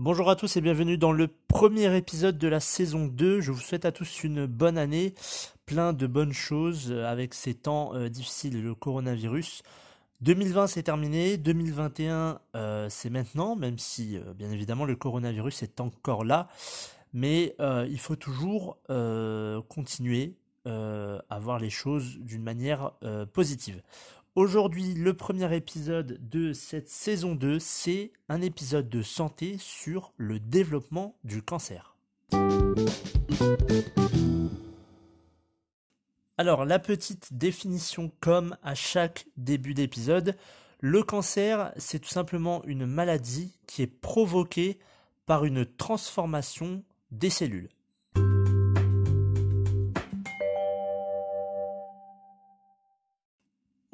Bonjour à tous et bienvenue dans le premier épisode de la saison 2. Je vous souhaite à tous une bonne année, plein de bonnes choses avec ces temps euh, difficiles, le coronavirus. 2020 c'est terminé, 2021 euh, c'est maintenant, même si euh, bien évidemment le coronavirus est encore là, mais il faut toujours continuer à voir les choses d'une manière positive. Aujourd'hui, le premier épisode de cette saison 2, c'est un épisode de santé sur le développement du cancer. Alors, la petite définition comme à chaque début d'épisode, le cancer, c'est tout simplement une maladie qui est provoquée par une transformation des cellules.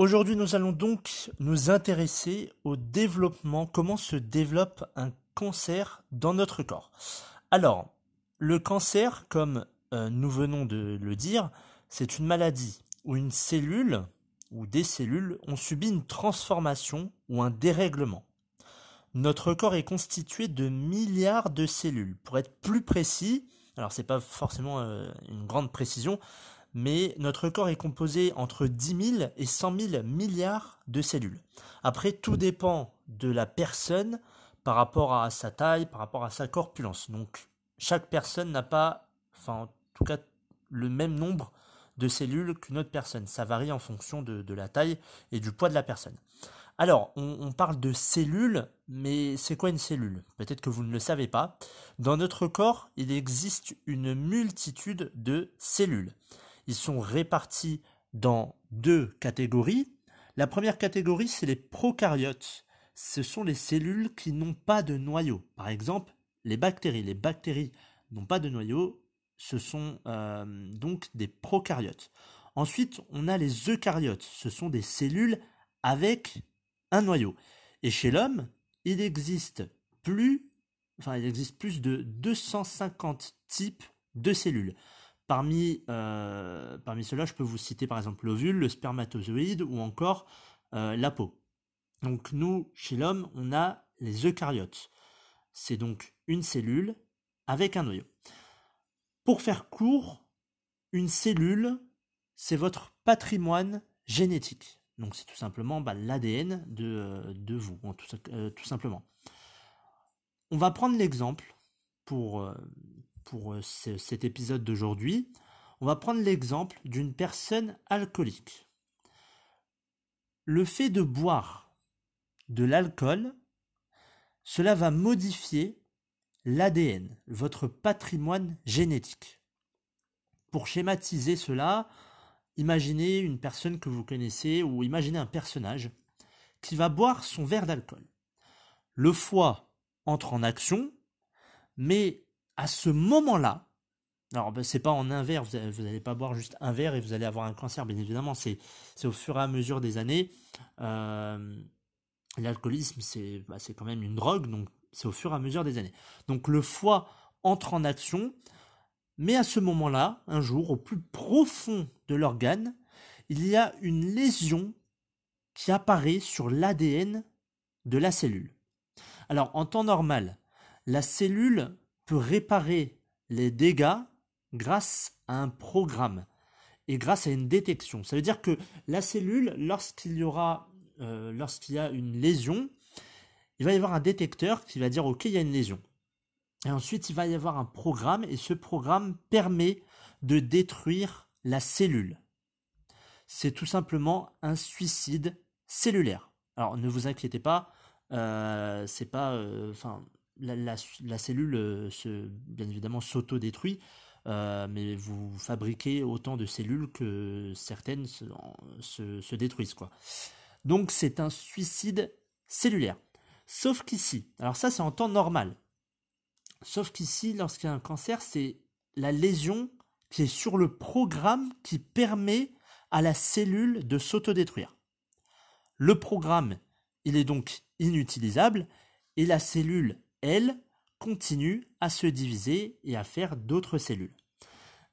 Aujourd'hui, nous allons donc nous intéresser au développement, comment se développe un cancer dans notre corps. Alors, le cancer, comme euh, nous venons de le dire, c'est une maladie où une cellule ou des cellules ont subi une transformation ou un dérèglement. Notre corps est constitué de milliards de cellules. Pour être plus précis, alors c'est pas forcément euh, une grande précision, mais notre corps est composé entre 10 000 et 100 000 milliards de cellules. Après, tout dépend de la personne par rapport à sa taille, par rapport à sa corpulence. Donc, chaque personne n'a pas, en tout cas, le même nombre de cellules qu'une autre personne. Ça varie en fonction de, la taille et du poids de la personne. Alors, on parle de cellules, mais c'est quoi une cellule? Peut-être que vous ne le savez pas. Dans notre corps, il existe une multitude de cellules. Ils sont répartis dans deux catégories. La première catégorie, c'est les prokaryotes. Ce sont les cellules qui n'ont pas de noyau. Par exemple, les bactéries. Les bactéries n'ont pas de noyau. Ce sont euh, donc des prokaryotes. Ensuite, on a les eucaryotes. Ce sont des cellules avec un noyau. Et chez l'homme, il existe plus, enfin, il existe plus de 250 types de cellules. Parmi, euh, parmi ceux-là, je peux vous citer par exemple l'ovule, le spermatozoïde ou encore euh, la peau. Donc nous, chez l'homme, on a les eucaryotes. C'est donc une cellule avec un noyau. Pour faire court, une cellule, c'est votre patrimoine génétique. Donc c'est tout simplement bah, l'ADN de, euh, de, vous, tout, simplement. On va prendre l'exemple pour, pour euh, cet épisode d'aujourd'hui, on va prendre l'exemple d'une personne alcoolique. Le fait de boire de l'alcool, cela va modifier l'ADN, votre patrimoine génétique. Pour schématiser cela, imaginez une personne que vous connaissez ou imaginez un personnage qui va boire son verre d'alcool. Le foie entre en action, mais à ce moment-là, alors ben, c'est pas en un verre, vous n'allez pas boire juste un verre et vous allez avoir un cancer, bien évidemment, c'est au fur et à mesure des années. Euh, l'alcoolisme, bah, c'est quand même une drogue, donc c'est au fur et à mesure des années. Donc le foie entre en action, mais à ce moment-là, un jour, au plus profond de l'organe, il y a une lésion qui apparaît sur l'ADN de la cellule. Alors en temps normal, la cellule peut réparer les dégâts grâce à un programme et grâce à une détection. Ça veut dire que la cellule, lorsqu'il y aura, euh, lorsqu'il y a une lésion, il va y avoir un détecteur qui va dire ok, il y a une lésion. Et ensuite, il va y avoir un programme et ce programme permet de détruire la cellule. C'est tout simplement un suicide cellulaire. Alors ne vous inquiétez pas, euh, c'est pas, euh, la, cellule euh, bien évidemment s'auto-détruit. mais vous fabriquez autant de cellules que certaines se, détruisent. Donc c'est un suicide cellulaire. Sauf qu'ici, alors ça c'est en temps normal. Sauf qu'ici, lorsqu'il y a un cancer, c'est la lésion qui est sur le programme qui permet à la cellule de s'autodétruire. Le programme, il est donc inutilisable et la cellule, elle, continue à se diviser et à faire d'autres cellules.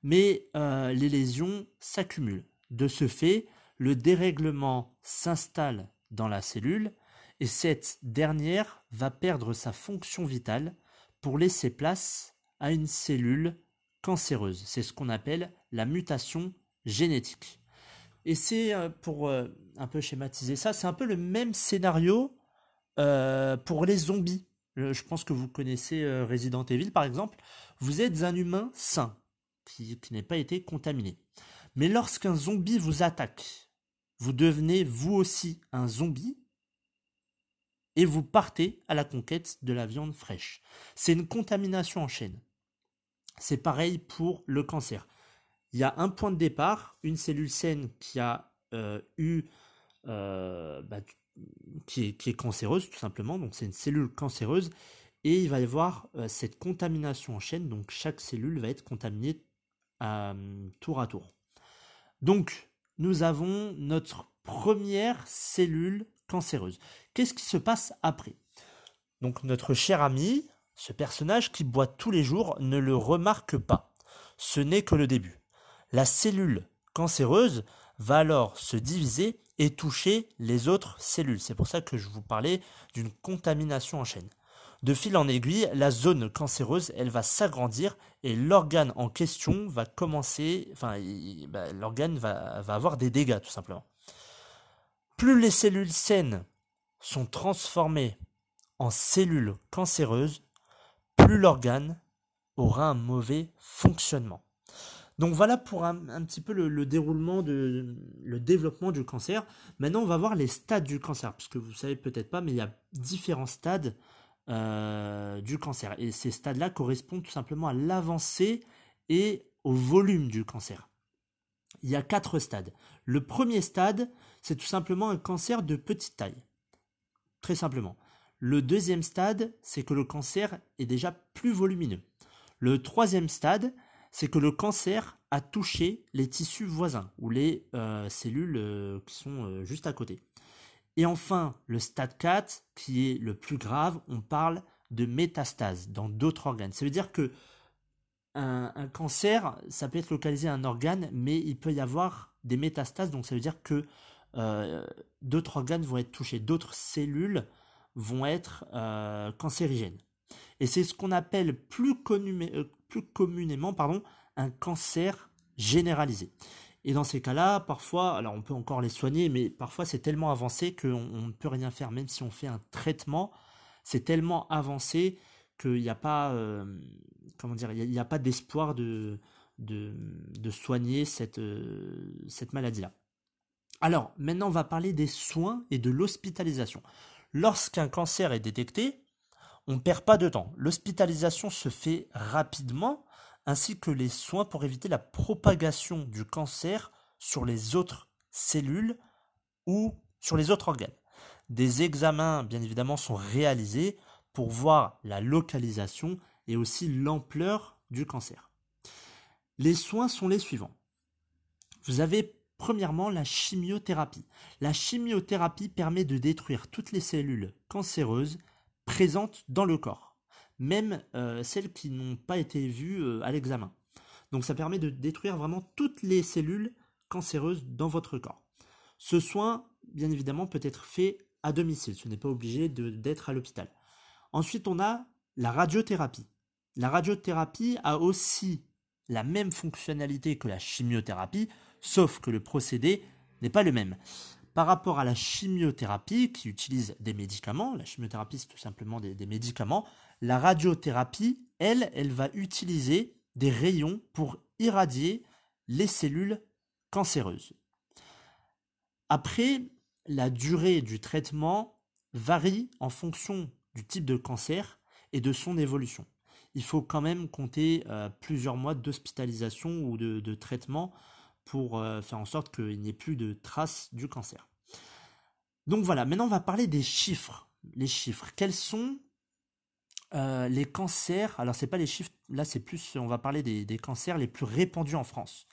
Mais euh, les lésions s'accumulent. De ce fait, le dérèglement s'installe dans la cellule et cette dernière va perdre sa fonction vitale pour laisser place à une cellule cancéreuse. C'est ce qu'on appelle la mutation génétique. Et c'est, euh, pour euh, un peu schématiser ça, c'est un peu le même scénario pour les zombies. Je pense que vous connaissez Resident Evil par exemple. Vous êtes un humain sain, qui, qui pas été contaminé. Mais lorsqu'un zombie vous attaque, vous devenez vous aussi un zombie et vous partez à la conquête de la viande fraîche. C'est une contamination en chaîne. C'est pareil pour le cancer. Il y a un point de départ, une cellule saine qui a euh, eu, euh, bah, qui, est, cancéreuse tout simplement, donc c'est une cellule cancéreuse, et il va y avoir euh, cette contamination en chaîne, donc chaque cellule va être contaminée tour à tour. Donc nous avons notre première cellule cancéreuse. Qu'est-ce qui se passe après? Donc notre cher ami, ce personnage qui boit tous les jours, ne le remarque pas. Ce n'est que le début. La cellule cancéreuse va alors se diviser et toucher les autres cellules. C'est pour ça que je vous parlais d'une contamination en chaîne. De fil en aiguille, la zone cancéreuse, elle va s'agrandir et l'organe en question va commencer, enfin, bah, l'organe va, va avoir des dégâts tout simplement. Plus les cellules saines sont transformées en cellules cancéreuses, plus l'organe aura un mauvais fonctionnement. Donc voilà pour un, petit peu le, déroulement de le développement du cancer. Maintenant, on va voir les stades du cancer, parce que vous savez peut-être pas, mais il y a différents stades euh, du cancer. Et ces stades-là correspondent tout simplement à l'avancée et au volume du cancer. Il y a quatre stades. Le premier stade, c'est tout simplement un cancer de petite taille. Très simplement. Le deuxième stade, c'est que le cancer est déjà plus volumineux. Le troisième stade, c'est que le cancer a touché les tissus voisins ou les euh, cellules euh, qui sont euh, juste à côté. Et enfin, le stade 4, qui est le plus grave, on parle de métastase dans d'autres organes. Ça veut dire que un, cancer, ça peut être localisé à un organe, mais il peut y avoir des métastases, donc ça veut dire que d'autres organes vont être touchés, d'autres cellules vont être cancérigènes. Et c'est ce qu'on appelle plus, euh, plus communément pardon, un cancer généralisé. Et dans ces cas-là, parfois, alors on peut encore les soigner, mais parfois c'est tellement avancé qu'on ne peut rien faire, même si on fait un traitement, c'est tellement avancé qu'il n'y a pas, euh, comment dire, il n'y a, pas d'espoir de, de, soigner cette, euh, cette maladie-là. Alors, maintenant, on va parler des soins et de l'hospitalisation. Lorsqu'un cancer est détecté, on ne perd pas de temps. L'hospitalisation se fait rapidement, ainsi que les soins pour éviter la propagation du cancer sur les autres cellules ou sur les autres organes. Des examens, bien évidemment, sont réalisés pour voir la localisation et aussi l'ampleur du cancer. Les soins sont les suivants. Vous avez premièrement la chimiothérapie. La chimiothérapie permet de détruire toutes les cellules cancéreuses présentes dans le corps, même euh, celles qui n'ont pas été vues euh, à l'examen. Donc ça permet de détruire vraiment toutes les cellules cancéreuses dans votre corps. Ce soin, bien évidemment, peut être fait à domicile, ce n'est pas obligé d'être à l'hôpital. Ensuite, on a la radiothérapie. La radiothérapie a aussi la même fonctionnalité que la chimiothérapie, sauf que le procédé n'est pas le même. Par rapport à la chimiothérapie qui utilise des médicaments, la chimiothérapie c'est tout simplement des, médicaments, la radiothérapie, elle, elle va utiliser des rayons pour irradier les cellules cancéreuses. Après, la durée du traitement varie en fonction du type de cancer et de son évolution. il faut quand même compter plusieurs mois d'hospitalisation ou de, traitement pour faire en sorte qu'il n'y ait plus de traces du cancer. Donc voilà, maintenant on va parler des chiffres. Les chiffres. Quels sont les cancers? Alors c'est pas les chiffres, là c'est plus, on va parler des cancers les plus répandus en France.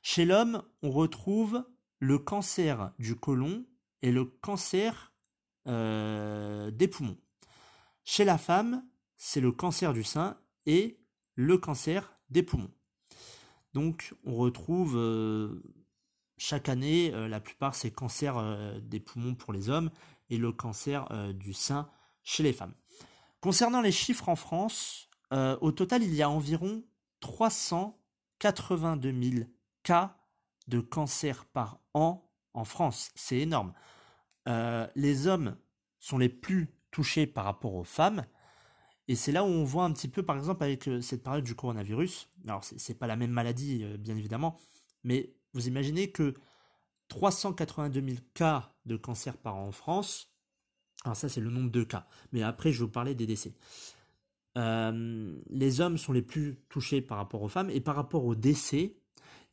Chez l'homme, on retrouve le cancer du côlon et le cancer euh, des poumons. Chez la femme, c'est le cancer du sein et le cancer des poumons. Donc on retrouve euh, chaque année, euh, la plupart c'est cancer des poumons pour les hommes et le cancer du sein chez les femmes. Concernant les chiffres en France, au total il y a environ 382 000 cas de cancer par an en France. C'est énorme. Euh, les hommes sont les plus touchés par rapport aux femmes. Et c'est là où on voit un petit peu, par exemple, avec euh, cette période du coronavirus. Alors, c'est pas la même maladie, euh, bien évidemment, mais vous imaginez que 382 000 cas de cancer par an en France. Alors, ça, c'est le nombre de cas. Mais après, je vais vous parler des décès. les hommes sont les plus touchés par rapport aux femmes. Et par rapport aux décès,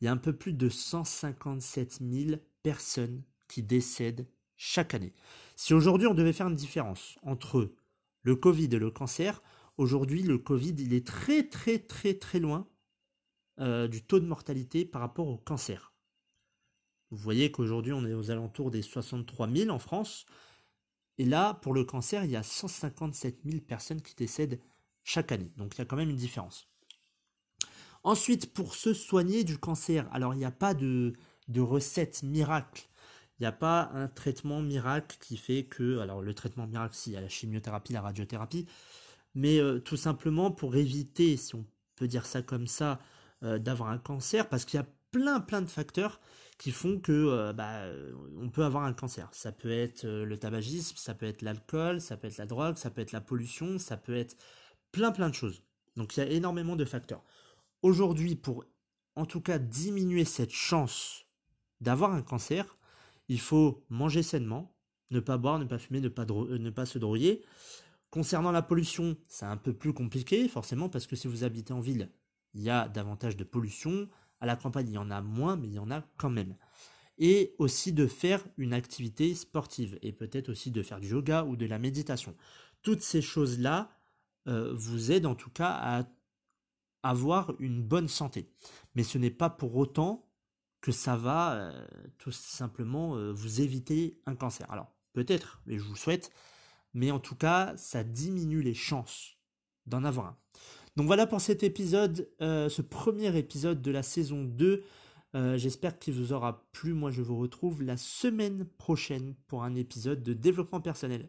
il y a un peu plus de 157 000 personnes qui décèdent chaque année. Si aujourd'hui on devait faire une différence entre le Covid et le cancer, aujourd'hui le Covid il est très très très très loin euh, du taux de mortalité par rapport au cancer. Vous voyez qu'aujourd'hui on est aux alentours des 63 000 en France. Et là, pour le cancer, il y a 157 000 personnes qui décèdent chaque année. Donc il y a quand même une différence. Ensuite, pour se soigner du cancer, alors il n'y a pas de, recette miracle. Il n'y a pas un traitement miracle qui fait que, alors le traitement miracle, si, il y a la chimiothérapie, la radiothérapie, mais euh, tout simplement pour éviter, si on peut dire ça comme ça, euh, d'avoir un cancer, parce qu'il y a plein plein de facteurs qui font que euh, bah, on peut avoir un cancer. Ça peut être le tabagisme, ça peut être l'alcool, ça peut être la drogue, ça peut être la pollution, ça peut être plein plein de choses. Donc il y a énormément de facteurs. Aujourd'hui, pour en tout cas diminuer cette chance d'avoir un cancer, il faut manger sainement, ne pas boire, ne pas fumer, ne pas, se droguer. Concernant la pollution, c'est un peu plus compliqué, forcément, parce que si vous habitez en ville, il y a davantage de pollution. À la campagne, il y en a moins, mais il y en a quand même. Et aussi de faire une activité sportive, et peut-être aussi de faire du yoga ou de la méditation. Toutes ces choses-là euh, vous aident en tout cas à avoir une bonne santé. Mais ce n'est pas pour autant que ça va euh, tout simplement euh, vous éviter un cancer. Alors peut-être, mais je vous souhaite, mais en tout cas, ça diminue les chances d'en avoir un. Donc voilà pour cet épisode, euh, ce premier épisode de la saison 2. J'espère qu'il vous aura plu. Moi, je vous retrouve la semaine prochaine pour un épisode de développement personnel.